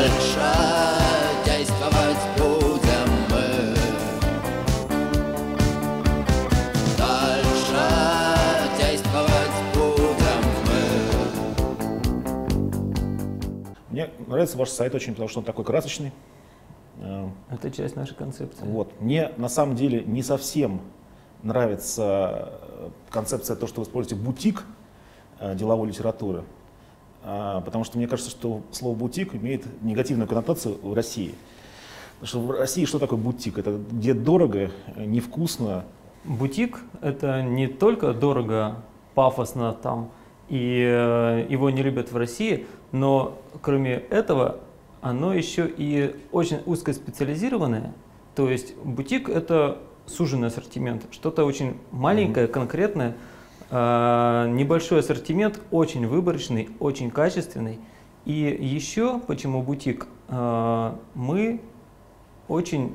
Дальше действовать будем мы. Дальше действовать будем мы. Мне нравится ваш сайт очень, потому что он такой красочный. Э, Это часть нашей концепции. Вот. Мне на самом деле не совсем нравится э, концепция то, что вы используете бутик э, деловой литературы. А, Потому что мне кажется, что слово бутик имеет негативную коннотацию в России. Потому что в России что такое бутик? Это где дорого, невкусно. Бутик — это не только дорого, пафосно там, и э, его не любят в России, но кроме этого оно еще и очень узкоспециализированное. То есть бутик — это суженный ассортимент, что-то очень маленькое, конкретное, небольшой ассортимент, очень выборочный, очень качественный. И еще почему бутик? Э, Мы очень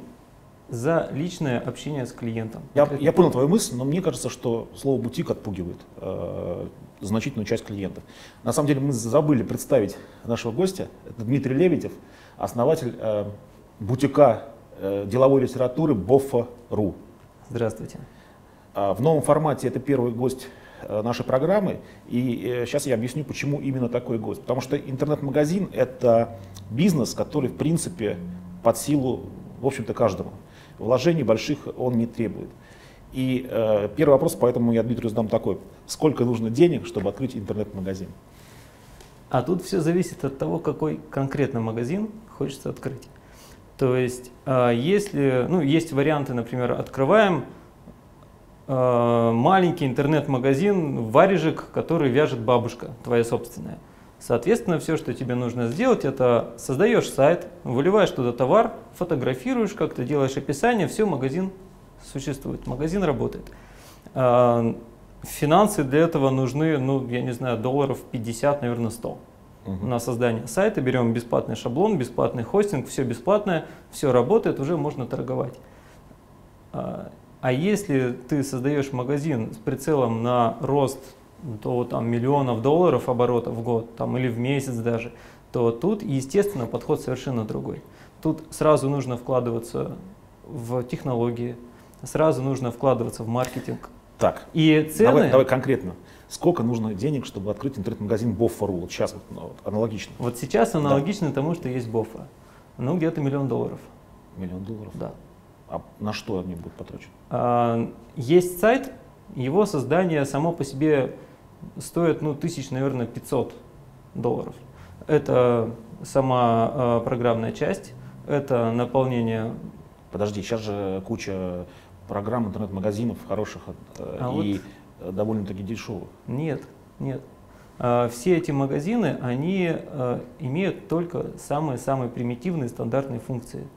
за личное общение с клиентом. Я, я понял твою мысль, но мне кажется, что слово бутик отпугивает э, значительную часть клиентов. На самом деле мы забыли представить нашего гостя. Это Дмитрий Лебедев, основатель э, бутика э, деловой литературы Боффа.ру. Здравствуйте. А В новом формате это первый гость э, нашей программы. И сейчас я объясню, почему именно такой гость. Потому что интернет-магазин – это бизнес, который, в принципе, под силу, в общем-то, каждому. Вложений больших он не требует. И э, первый вопрос, поэтому я Дмитрию задам такой. Сколько нужно денег, чтобы открыть интернет-магазин? А тут все зависит от того, какой конкретно магазин хочется открыть. То есть, а, если, ну, есть варианты, например, открываем маленький интернет-магазин, варежек, который вяжет бабушка, твоя собственная. Соответственно, все, что тебе нужно сделать, это создаешь сайт, выливаешь туда товар, фотографируешь как-то, делаешь описание, все, магазин существует, магазин работает. А, Финансы для этого нужны, ну, я не знаю, долларов 50, наверное, 100 Мгм. на создание сайта, берем бесплатный шаблон, бесплатный хостинг, все бесплатное, все работает, уже можно торговать. А если ты создаешь магазин с прицелом на рост до там, миллионов долларов оборотов в год, там, или в месяц даже, то тут, естественно, подход совершенно другой. Тут сразу нужно вкладываться в технологии, сразу нужно вкладываться в маркетинг. Так, И цены... давай, давай конкретно. Сколько нужно денег, чтобы открыть интернет-магазин Боффа.ру? Вот сейчас вот, ну, вот аналогично. Вот сейчас аналогично тому, что есть Бофа. Ну, где-то миллион долларов. Миллион долларов. Да. А на что они будут потрачены? А, Есть сайт, его создание само по себе стоит, ну, тысяч, наверное, 500 долларов. Это сама а, программная часть, это наполнение. Подожди, сейчас же куча программ, интернет-магазинов хороших э, А и э, довольно-таки дешевых. Нет, нет. А, Все эти магазины, они а, имеют только самые-самые примитивные стандартные функции.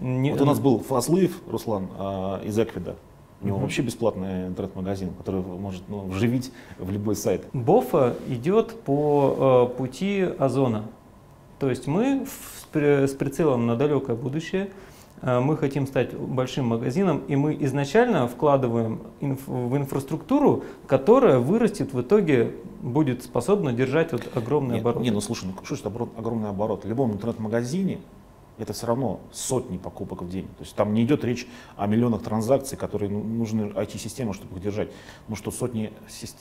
Не- Вот у нас был Фаслыев Руслан а, из Эквида. У него Мгм. вообще бесплатный интернет-магазин, который может ну, вживить в любой сайт. Бофа идет по э, пути озона. То есть мы в- с при- с прицелом на далекое будущее, э, мы хотим стать большим магазином, и мы изначально вкладываем инф- в инфраструктуру, которая вырастет в итоге, будет способна держать вот огромный Не, оборот. не, ну слушай, ну что это оборот- огромный оборот? В любом интернет-магазине это все равно сотни покупок в день. То есть там не идет речь о миллионах транзакций, которые ну, нужны IT-системы, чтобы их держать. Ну что сотни,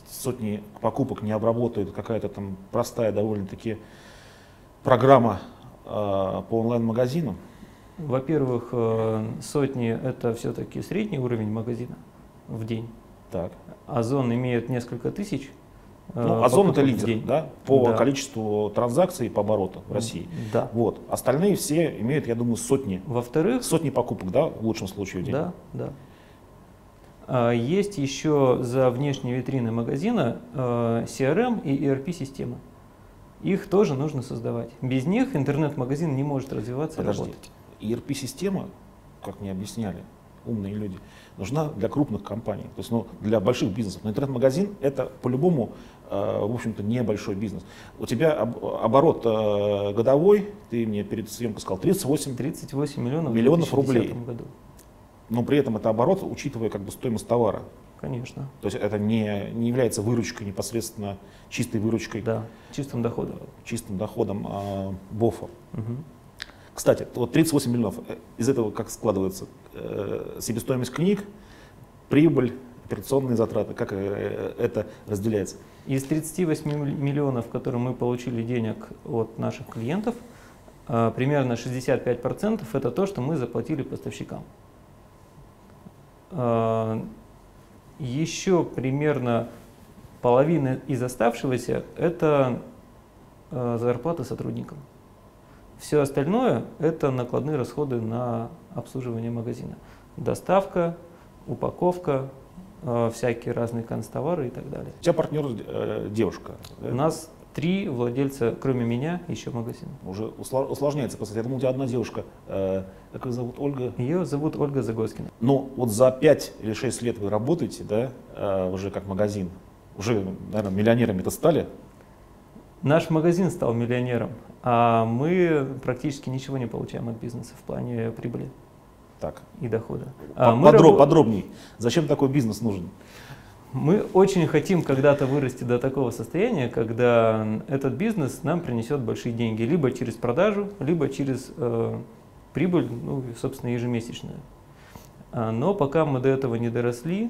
сотни покупок не обработает какая-то там простая довольно-таки программа э, по онлайн-магазину. Во-первых, сотни это все-таки средний уровень магазина в день. Так. Озон имеет несколько тысяч. Э, Ну, Озон это лидер, день. да, по Да. количеству транзакций и по обороту в России. Да. Вот. Остальные все имеют, я думаю, сотни, Во-вторых, сотни покупок, да, в лучшем случае в день. Да, да. А, Есть еще за внешней витриной магазина э, CRM и ERP-системы. Их тоже нужно создавать. Без них интернет-магазин не может развиваться и Подожди. работать. ERP-система, как мне объясняли умные люди, нужна для крупных компаний, то есть ну, для больших бизнесов. Но интернет-магазин это по-любому, э, в общем-то, небольшой бизнес. У тебя об- оборот э, годовой, ты мне перед съемкой сказал, 38, 38 миллионов, Миллионов 2010 рублей. году. но при этом это оборот, учитывая как бы стоимость товара. Конечно. То есть это не, не является выручкой непосредственно чистой выручкой, Да, чистым доходом. чистым доходом э, БОФа. Мгм. Кстати, вот 38 миллионов, э, из этого как складывается э, себестоимость книг, прибыль, операционные затраты, как э, это разделяется? Из 38 миллионов, которые мы получили денег от наших клиентов, э, примерно 65% это то, что мы заплатили поставщикам. Э, Еще примерно половина из оставшегося это зарплаты сотрудникам. Все остальное это накладные расходы на обслуживание магазина. Доставка, упаковка, всякие разные констовары и так далее. У тебя партнер э, девушка. да? У нас три владельца, кроме меня, еще магазин. Уже усложняется процесс. Я думал, у тебя одна девушка. Э, как ее зовут? Ольга? Ее зовут Ольга Загоскина. Но вот за 5 или 6 лет вы работаете, да, э, уже как магазин. Уже, наверное, миллионерами-то стали. Наш магазин стал миллионером, а мы практически ничего не получаем от бизнеса в плане прибыли Так, и дохода. А мы, подро- рабо- подробней. Зачем такой бизнес нужен? мы очень хотим когда-то вырасти до такого состояния, когда этот бизнес нам принесет большие деньги, либо через продажу, либо через э, прибыль, ну, собственно, ежемесячную. А, Но пока мы до этого не доросли,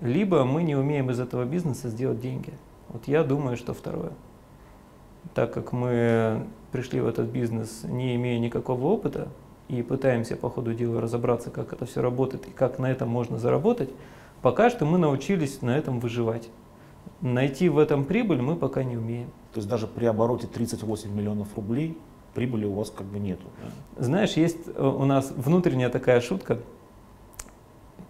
либо мы не умеем из этого бизнеса сделать деньги. Вот я думаю, что второе. Так как мы пришли в этот бизнес, не имея никакого опыта, и пытаемся по ходу дела разобраться, как это все работает и как на этом можно заработать, пока что мы научились на этом выживать. Найти в этом прибыль мы пока не умеем. То есть даже при обороте 38 миллионов рублей прибыли у вас как бы нету. да? Знаешь, есть э, у нас внутренняя такая шутка.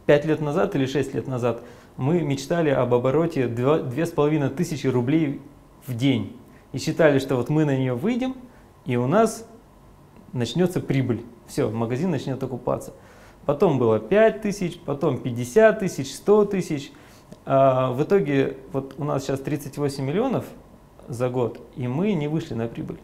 Пять лет назад или шесть лет назад мы мечтали об обороте две с половиной тысячи рублей в день. И считали, что вот мы на нее выйдем, и у нас начнется прибыль. Все, магазин начнет окупаться. Потом было 5 тысяч, потом 50 тысяч, 100 тысяч. А в итоге вот у нас сейчас 38 миллионов за год, и мы не вышли на прибыль.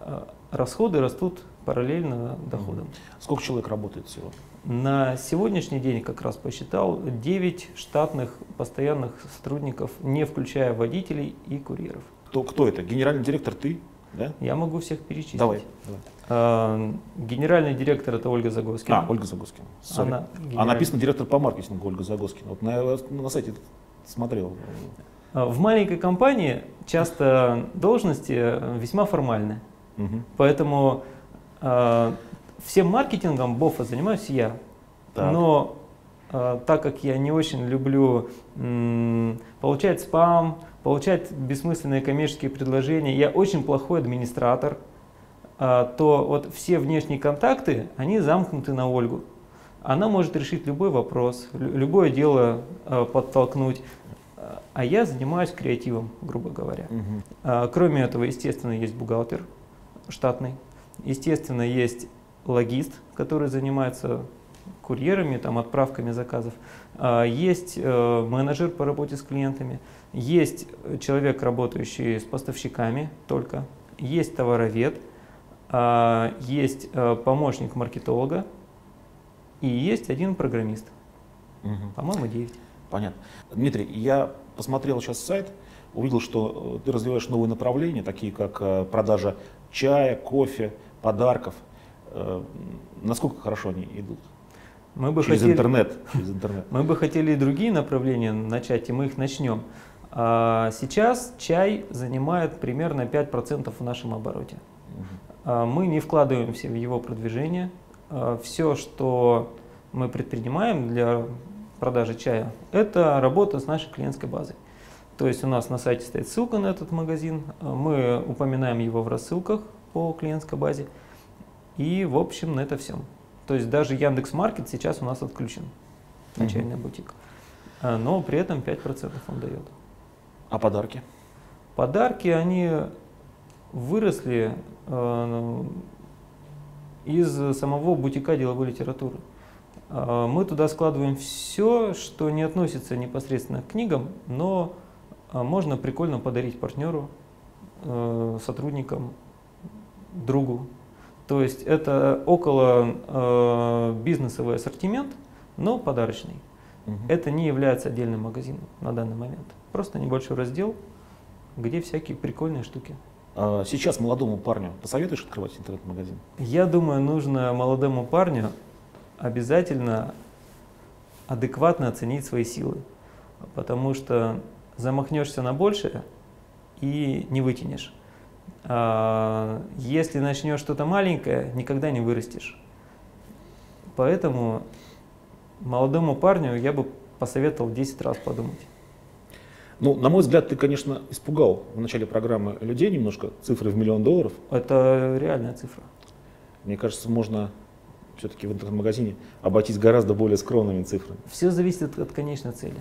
А Расходы растут параллельно доходам. Сколько человек работает всего? На сегодняшний день, как раз посчитал, 9 штатных постоянных сотрудников, не включая водителей и курьеров. Кто, кто это? Генеральный директор ты? Да? Я могу всех перечислить. Давай. давай. А, Генеральный директор это Ольга Загоскина. А, Ольга Загоскина. Sorry. Она А генераль- написано директор по маркетингу Ольга Загоскина. Вот на, на сайте смотрел. А, В маленькой компании часто должности э, весьма формальны. Мгм. Поэтому э, всем маркетингом БОФа занимаюсь я. Так. Но э, так как я не очень люблю м, получать спам, получать бессмысленные коммерческие предложения, я очень плохой администратор, э, то вот все внешние контакты, они замкнуты на Ольгу. Она может решить любой вопрос, лю- любое дело э, подтолкнуть. А я занимаюсь креативом, грубо говоря. А, Кроме этого, естественно, есть бухгалтер штатный. Естественно, есть логист, который занимается курьерами, там, отправками заказов. А, Есть э, менеджер по работе с клиентами. Есть человек, работающий с поставщиками только. Есть товаровед. А, Есть э, помощник маркетолога. И есть один программист. Мгм. По-моему, 9. Понятно. Дмитрий, я посмотрел сейчас сайт, увидел, что э, ты развиваешь новые направления, такие как э, продажа чая, кофе, подарков. Насколько хорошо они идут? Мы бы Через хотели... интернет. Через интернет. Мы бы хотели и другие направления начать, и мы их начнем. А Сейчас чай занимает примерно 5% в нашем обороте. Мгм. А Мы не вкладываемся в его продвижение. Все, что мы предпринимаем для продажи чая, это работа с нашей клиентской базой. То есть у нас на сайте стоит ссылка на этот магазин, а мы упоминаем его в рассылках по клиентской базе. И, в общем, на это все. То есть даже Яндекс Маркет сейчас у нас отключен на Мгм. чайный бутик. А, Но при этом 5% он дает. А подарки? Подарки, они выросли э, из самого бутика деловой литературы. Э, Мы туда складываем все, что не относится непосредственно к книгам, но э, можно прикольно подарить партнеру, сотрудникам, другу. То есть это около бизнесовый ассортимент, но подарочный. Мгм. Это не является отдельным магазином на данный момент. Просто небольшой раздел, где всякие прикольные штуки. А сейчас молодому парню посоветуешь открывать интернет-магазин? Я думаю, нужно молодому парню обязательно адекватно оценить свои силы, потому что замахнешься на большее и не вытянешь. А если начнешь что-то маленькое, никогда не вырастешь. Поэтому молодому парню я бы посоветовал 10 раз подумать. Ну, на мой взгляд, ты, конечно, испугал в начале программы людей немножко, цифры в миллион долларов. Это реальная цифра. Мне кажется, можно все-таки в интернет-магазине обойтись гораздо более скромными цифрами. Все зависит от, от конечной цели.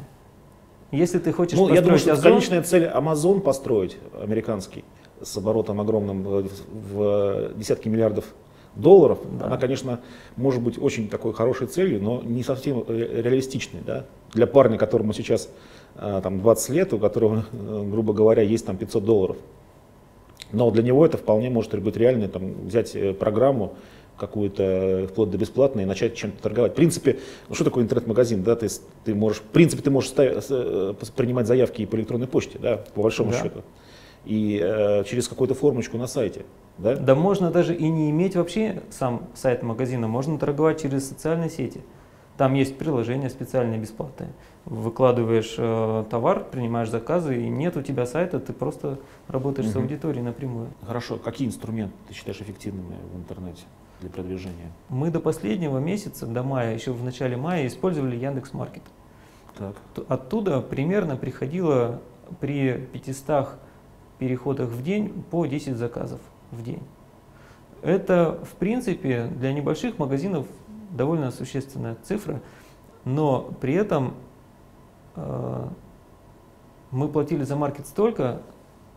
Если ты хочешь Ну, я думаю, что Озон- конечная цель Amazon построить, американский, с оборотом огромным э, в в десятки миллиардов долларов, Да. она, конечно, может быть очень такой хорошей целью, но не совсем ре- реалистичной. Да? Для парня, которому сейчас э, там, 20 лет, у которого, э, грубо говоря, есть там 500 долларов. Но для него это вполне может быть реально, там, взять э, программу какую-то э, вплоть до бесплатной и начать чем-то торговать. В принципе, ну что такое интернет-магазин? Да? Ты, ты можешь, в принципе, ты можешь ставить- э, принимать заявки и по электронной почте, да, по большому Да. счету. И э, через какую-то формочку на сайте. Да? Да можно даже и не иметь вообще сам сайт магазина, можно торговать через социальные сети. Там есть приложения специальные бесплатные. Выкладываешь э, товар, принимаешь заказы, и нет у тебя сайта, ты просто работаешь с Мгм. аудиторией напрямую. Хорошо, какие инструменты ты считаешь эффективными в интернете для продвижения? Мы до последнего месяца, до мая, еще в начале мая, использовали Яндекс Маркет. Так. Оттуда примерно приходило при 500 переходах в день по 10 заказов в день. Это, в принципе, для небольших магазинов довольно существенная цифра, но при этом э, мы платили за маркет столько,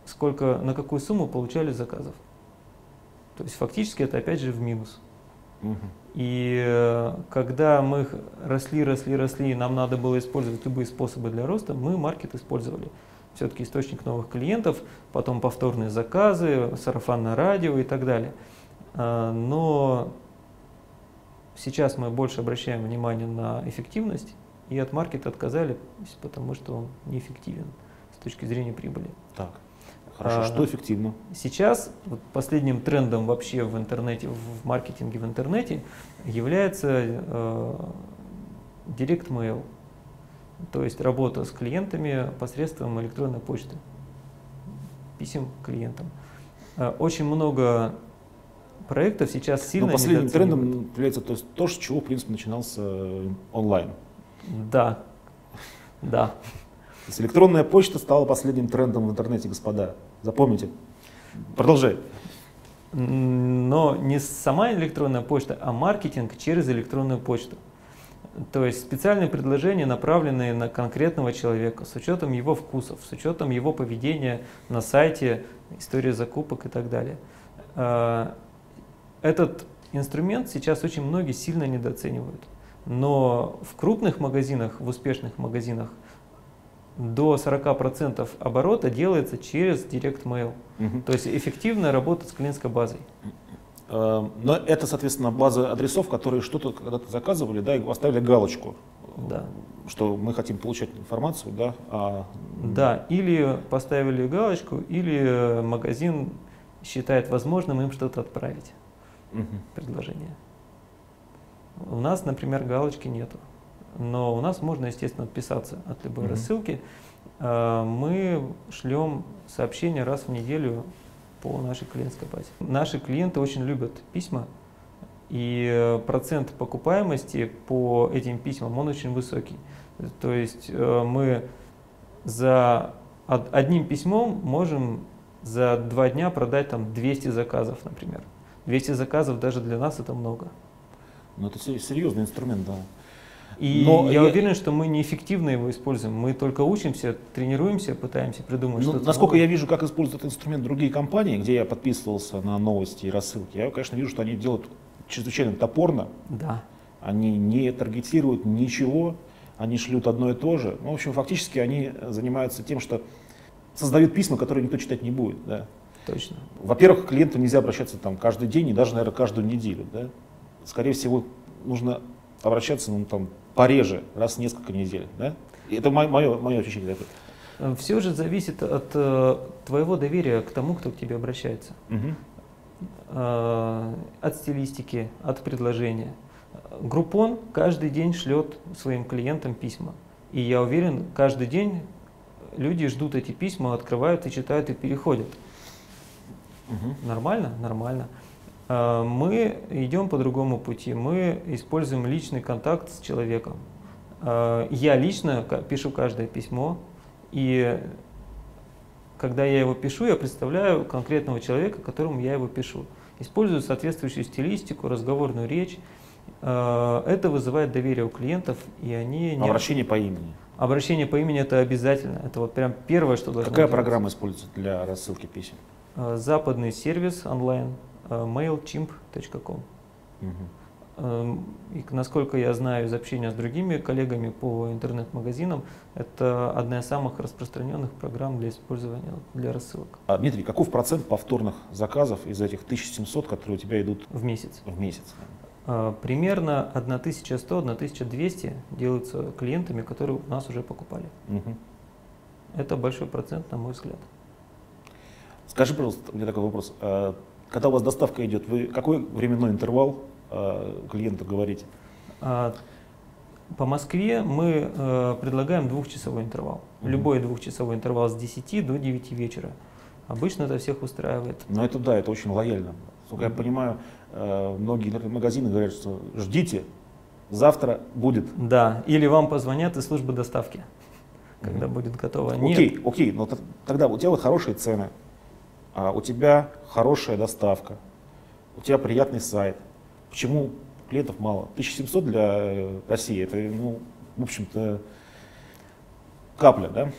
сколько на какую сумму получали заказов. То есть фактически это опять же в минус. И э, когда мы росли, росли, росли, нам надо было использовать любые способы для роста, мы маркет использовали. Все-таки источник новых клиентов, потом повторные заказы, сарафанное радио и так далее. А, Но сейчас мы больше обращаем внимание на эффективность и от маркета отказались, потому что он неэффективен с точки зрения прибыли. Так. Хорошо, А, что эффективно? Сейчас вот последним трендом вообще в интернете, в маркетинге в интернете является э, Direct Mail, то есть работа с клиентами посредством электронной почты, писем клиентам. Э, Очень много проектов сейчас сильно Но последним трендом является то, то, с чего, в принципе, начинался э, онлайн. Да, да. То есть электронная почта стала последним трендом в интернете, господа. Запомните. Продолжай. Но не сама электронная почта, а маркетинг через электронную почту. То есть специальные предложения, направленные на конкретного человека, с учетом его вкусов, с учетом его поведения на сайте, истории закупок и так далее. А, Этот инструмент сейчас очень многие сильно недооценивают. Но в крупных магазинах, в успешных магазинах, до 40% оборота делается через Direct Mail. Мгм. То есть эффективно работать с клиентской базой. Э, Но это, соответственно, база адресов, которые что-то когда-то заказывали, да, и оставили галочку, Да. что мы хотим получать информацию, да, а Да, или поставили галочку, или э, магазин считает возможным им что-то отправить, Мгм. предложение. У нас, например, галочки нету. Но у нас можно, естественно, отписаться от любой Мгм. рассылки. А, Мы шлем сообщения раз в неделю по нашей клиентской базе. Наши клиенты очень любят письма, и э, процент покупаемости по этим письмам, он очень высокий. То есть э, мы за од- одним письмом можем за два дня продать там 200 заказов, например. 200 заказов даже для нас это много. Ну, это се- серьезный инструмент, да. И Но я я- уверен, что мы неэффективно его используем. Мы только учимся, тренируемся, пытаемся придумать Ну, что-то. насколько новое. я вижу, как используют этот инструмент другие компании, где я подписывался на новости и рассылки, я, конечно, вижу, что они делают чрезвычайно топорно, Да. они не таргетируют ничего, они шлют одно и то же. Ну, в общем, фактически они занимаются тем, что создают письма, которые никто читать не будет. Да. Точно. Во-первых, к клиенту нельзя обращаться там каждый день и даже, наверное, каждую неделю. Да? Скорее всего, нужно обращаться ну, там, пореже, раз в несколько недель. Да? Это мое, мое, ощущение такое. Все же зависит от э, твоего доверия к тому, кто к тебе обращается. Мгм. Э, от стилистики, от предложения. Группон каждый день шлет своим клиентам письма. И я уверен, каждый день люди ждут эти письма, открывают и читают и переходят. Мгм. Нормально? Нормально. А, Мы идем по другому пути. Мы используем личный контакт с человеком. А, Я лично пишу каждое письмо, и когда я его пишу, я представляю конкретного человека, которому я его пишу. Использую соответствующую стилистику, разговорную речь. А, Это вызывает доверие у клиентов, и они не... Обращение по имени. Обращение по имени это обязательно. Это вот прям первое, что должно Какая делаться. программа используется для рассылки писем? Э, Западный сервис онлайн э, mailchimp.com. Мгм. Эм, И насколько я знаю из общения с другими коллегами по интернет-магазинам, это одна из самых распространенных программ для использования для рассылок А, Дмитрий, каков процент повторных заказов из этих 1700, которые у тебя идут в месяц. в месяц? Э, Примерно 1100-1200 делаются клиентами, которые у нас уже покупали. Мгм. Это большой процент, на мой взгляд. Скажи, пожалуйста, у меня такой вопрос. Когда у вас доставка идет, вы какой временной интервал а, клиенту говорите? А, По Москве мы э, предлагаем двухчасовой интервал. Мгм. Любой двухчасовой интервал с 10 до 9 вечера. Обычно это всех устраивает. Ну это да, это очень лояльно. Сколько я Мгм. понимаю, э, многие интернет-магазины говорят, что ждите, завтра будет. Да, или вам позвонят из службы доставки, когда будет готово. Нет, Окей, окей, но тогда у тебя вот хорошие цены, а у тебя хорошая доставка, у тебя приятный сайт. Почему клиентов мало? 1700 для э, России, это, ну, в общем-то, капля, да?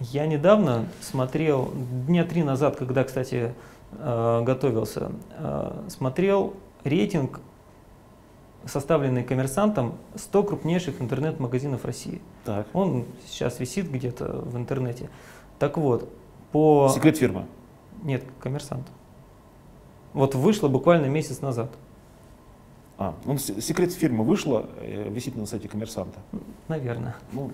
Я недавно смотрел, дня три назад, когда, кстати, э, готовился, э, смотрел рейтинг, составленный коммерсантом 100 крупнейших интернет-магазинов России. Так. Он сейчас висит где-то в интернете. Так вот, по... Секрет фирмы. Нет, коммерсант. Вот вышло буквально месяц назад. А, ну, секрет фирмы вышла, э, висит на сайте коммерсанта. Наверное. Ну,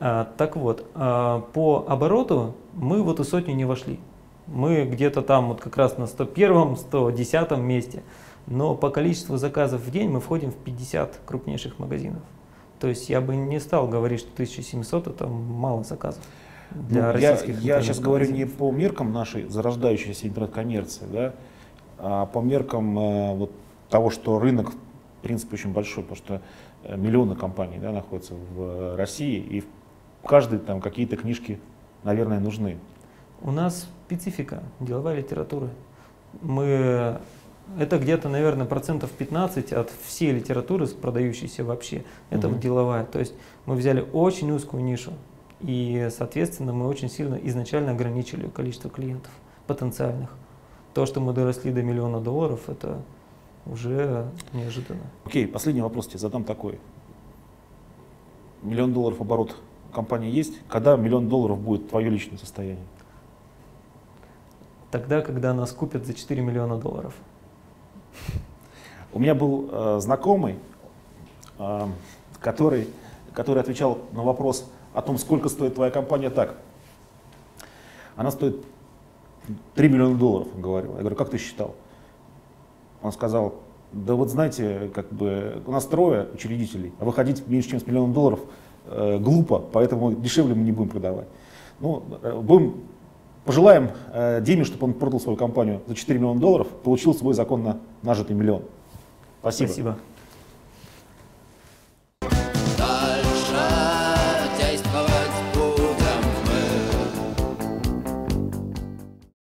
А, так вот, а, по обороту мы в эту сотню не вошли. Мы где-то там вот как раз на 101-м, 110 месте. Но по количеству заказов в день мы входим в 50 крупнейших магазинов. То есть я бы не стал говорить, что 1700 это мало заказов для Ну, я, российских я сейчас говорю не по меркам нашей зарождающейся интернет-коммерции, да, а по меркам э, вот того, что рынок, в принципе, очень большой, потому что э, миллионы компаний да, находятся в э, России, и в каждой там какие-то книжки, наверное, нужны. У нас специфика деловая литература. Мы это где-то, наверное, процентов 15 от всей литературы, продающейся вообще. Это вот деловая. То есть мы взяли очень узкую нишу. И, соответственно, мы очень сильно изначально ограничили количество клиентов потенциальных. То, что мы доросли до миллиона долларов, это уже неожиданно. Окей, последний вопрос тебе задам такой. Миллион долларов оборот компании есть. Когда миллион долларов будет твое личное состояние? Тогда, когда нас купят за 4 миллиона долларов. У меня был э, знакомый, э, который, который отвечал на вопрос о том, сколько стоит твоя компания так. Она стоит 3 миллиона долларов, он говорил. Я говорю, как ты считал? Он сказал, да вот знаете, как бы у нас трое учредителей, а выходить меньше, чем с миллионом долларов э, глупо, поэтому дешевле мы не будем продавать. Ну, э, будем, пожелаем э, Диме, чтобы он продал свою компанию за 4 миллиона долларов, получил свой законно нажитый миллион. Спасибо. Спасибо.